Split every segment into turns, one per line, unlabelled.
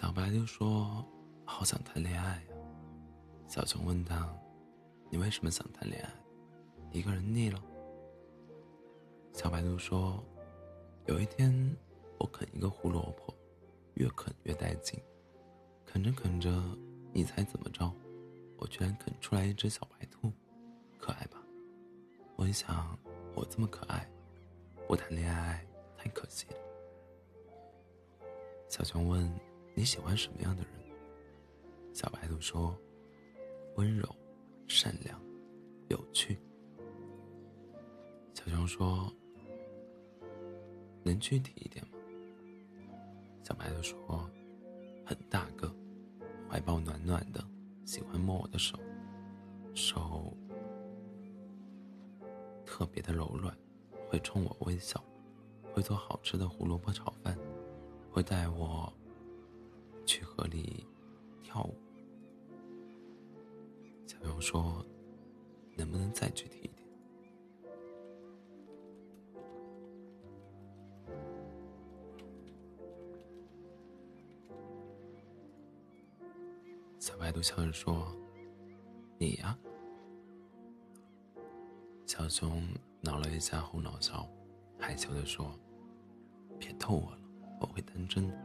小白兔说：“好想谈恋爱呀。”小熊问他：“你为什么想谈恋爱？一个人腻了？”小白兔说：“有一天，我啃一个胡萝卜，越啃越带劲，啃着啃着，你猜怎么着？我居然啃出来一只小白兔，可爱吧？我一想，我这么可爱，不谈恋爱太可惜了。”小熊问。你喜欢什么样的人？小白兔说：“温柔、善良、有趣。”小熊说：“能具体一点吗？”小白兔说：“很大个，怀抱暖暖的，喜欢摸我的手，手特别的柔软，会冲我微笑，会做好吃的胡萝卜炒饭，会带我。”去河里跳舞。小熊说：“能不能再具体一点？”小白兔笑着说：“你呀。”小熊挠了一下后脑勺，害羞的说：“别逗我了，我会当真的。”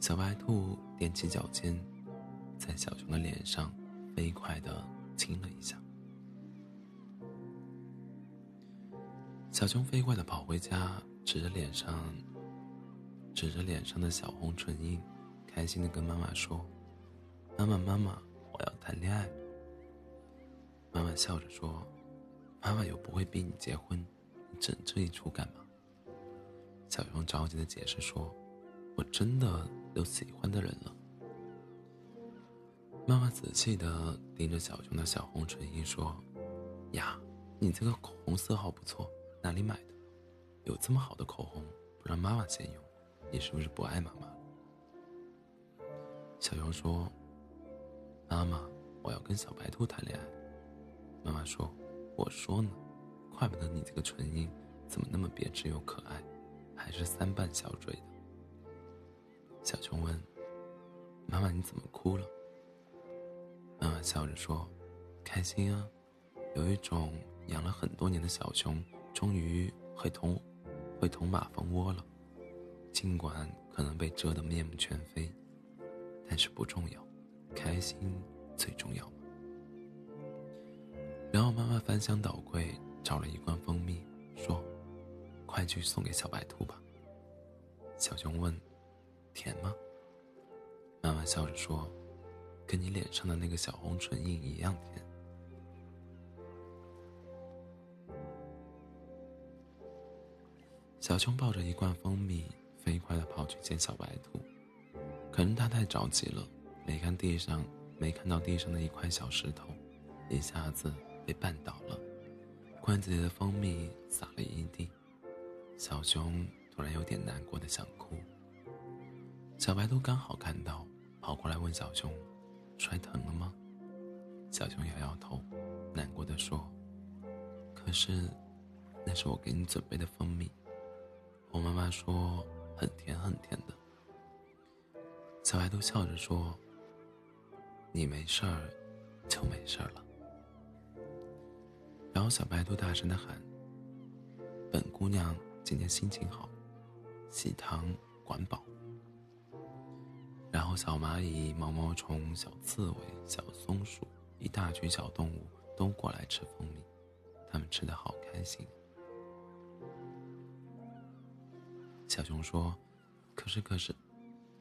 小白兔踮起脚尖，在小熊的脸上飞快的亲了一下。小熊飞快的跑回家，指着脸上，指着脸上的小红唇印，开心的跟妈妈说：“妈妈，妈妈，我要谈恋爱。”妈妈笑着说：“妈妈又不会逼你结婚，你整这一出干嘛？”小熊着急的解释说：“我真的。”有喜欢的人了。妈妈仔细的盯着小熊的小红唇印说：“呀，你这个口红色号不错，哪里买的？有这么好的口红，不让妈妈先用，你是不是不爱妈妈？”小熊说：“妈妈，我要跟小白兔谈恋爱。”妈妈说：“我说呢，怪不得你这个唇印怎么那么别致又可爱，还是三瓣小嘴的。”小熊问：“妈妈，你怎么哭了？”妈妈笑着说：“开心啊，有一种养了很多年的小熊终于会同会同马蜂窝了，尽管可能被蛰得面目全非，但是不重要，开心最重要。”然后妈妈翻箱倒柜找了一罐蜂蜜，说：“快去送给小白兔吧。”小熊问。甜吗？妈妈笑着说：“跟你脸上的那个小红唇印一样甜。”小熊抱着一罐蜂蜜，飞快的跑去见小白兔。可能它太着急了，没看地上，没看到地上的一块小石头，一下子被绊倒了，罐子里的蜂蜜洒了一地。小熊突然有点难过的想哭。小白兔刚好看到，跑过来问小熊：“摔疼了吗？”小熊摇摇头，难过的说：“可是，那是我给你准备的蜂蜜，我妈妈说很甜很甜的。”小白兔笑着说：“你没事儿，就没事儿了。”然后小白兔大声的喊：“本姑娘今天心情好，喜糖管饱。”小蚂蚁、毛毛虫、小刺猬、小松鼠，一大群小动物都过来吃蜂蜜，他们吃的好开心。小熊说：“可是，可是，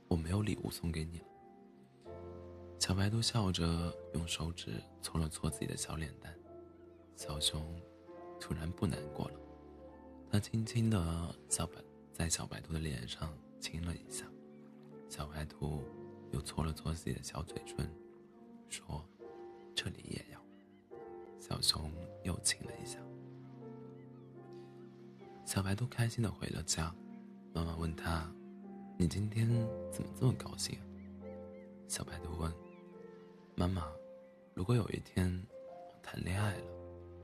我没有礼物送给你。”小白兔笑着用手指搓了搓自己的小脸蛋，小熊突然不难过了，他轻轻的小白在小白兔的脸上亲了一下。小白兔又搓了搓自己的小嘴唇，说：“这里也要。”小熊又亲了一下。小白兔开心的回了家。妈妈问他：“你今天怎么这么高兴？”小白兔问：“妈妈，如果有一天我谈恋爱了，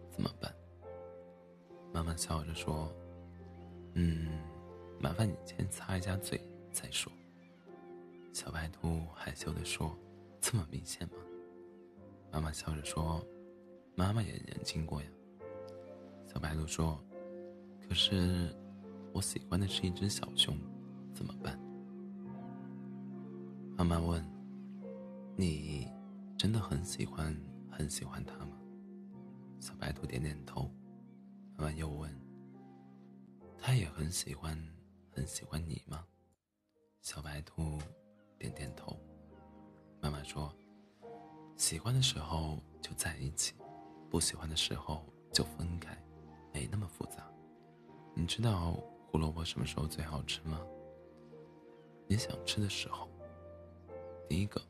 怎么办？”妈妈笑着说：“嗯，麻烦你先擦一下嘴再说。”小白兔害羞地说：“这么明显吗？”妈妈笑着说：“妈妈也年轻过呀。”小白兔说：“可是，我喜欢的是一只小熊，怎么办？”妈妈问：“你真的很喜欢很喜欢它吗？”小白兔点点头。妈妈又问：“它也很喜欢很喜欢你吗？”小白兔点点头。妈妈说：“喜欢的时候就在一起，不喜欢的时候就分开。”没那么复杂，你知道胡萝卜什么时候最好吃吗？你想吃的时候。第一个，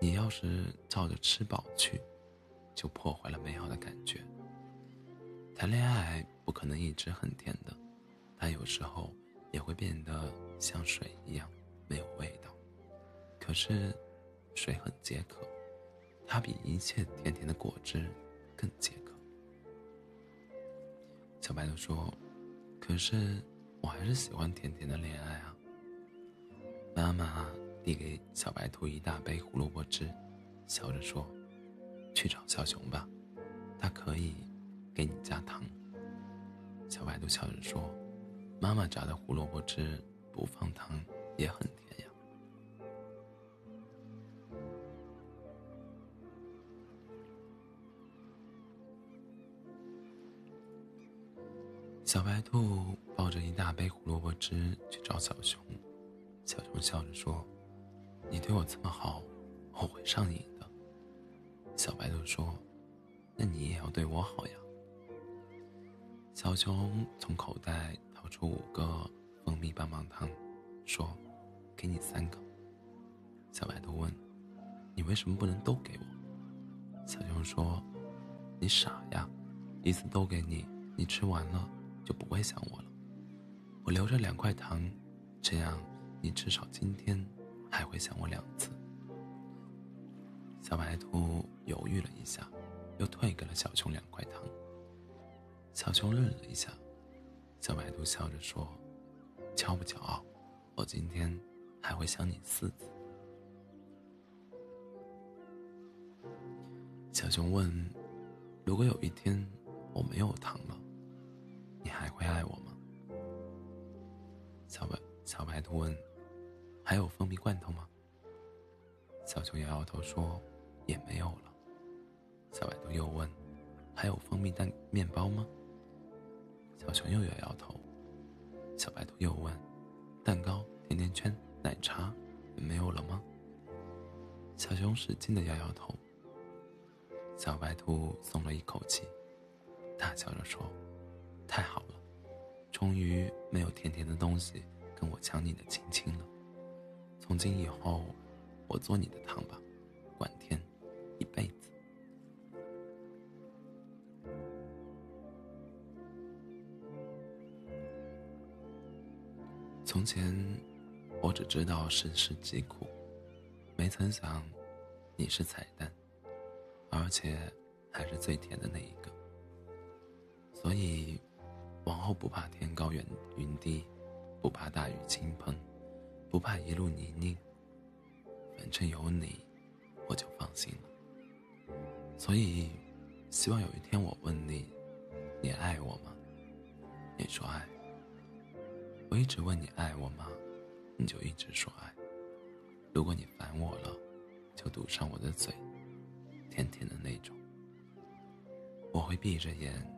你要是照着吃饱去，就破坏了美好的感觉。谈恋爱不可能一直很甜的，它有时候也会变得像水一样没有味道。可是，水很解渴，它比一切甜甜的果汁更解渴。小白兔说：“可是，我还是喜欢甜甜的恋爱啊。”妈妈递给小白兔一大杯胡萝卜汁，笑着说：“去找小熊吧，它可以给你加糖。”小白兔笑着说：“妈妈榨的胡萝卜汁不放糖也很甜。”小白兔抱着一大杯胡萝卜汁去找小熊，小熊笑着说：“你对我这么好，我会上瘾的。”小白兔说：“那你也要对我好呀。”小熊从口袋掏出五个蜂蜜棒棒糖，说：“给你三个。”小白兔问：“你为什么不能都给我？”小熊说：“你傻呀，一次都给你，你吃完了。”就不会想我了。我留着两块糖，这样你至少今天还会想我两次。小白兔犹豫了一下，又退给了小熊两块糖。小熊愣了一下，小白兔笑着说：“骄不骄傲？我今天还会想你四次。”小熊问：“如果有一天我没有糖了？”会爱我吗？小白小白兔问：“还有蜂蜜罐头吗？”小熊摇摇头说：“也没有了。”小白兔又问：“还有蜂蜜蛋面包吗？”小熊又摇摇头。小白兔又问：“蛋糕、甜甜圈、奶茶也没有了吗？”小熊使劲的摇摇头。小白兔松了一口气，大笑着说。太好了，终于没有甜甜的东西跟我抢你的亲亲了。从今以后，我做你的糖吧，管天，一辈子。从前，我只知道身世疾苦，没曾想，你是彩蛋，而且还是最甜的那一个。所以。往后不怕天高远云低，不怕大雨倾盆，不怕一路泥泞。反正有你，我就放心了。所以，希望有一天我问你，你爱我吗？你说爱。我一直问你爱我吗？你就一直说爱。如果你烦我了，就堵上我的嘴，甜甜的那种。我会闭着眼。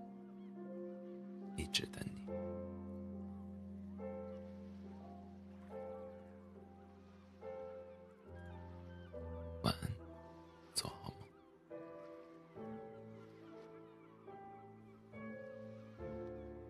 一直等你。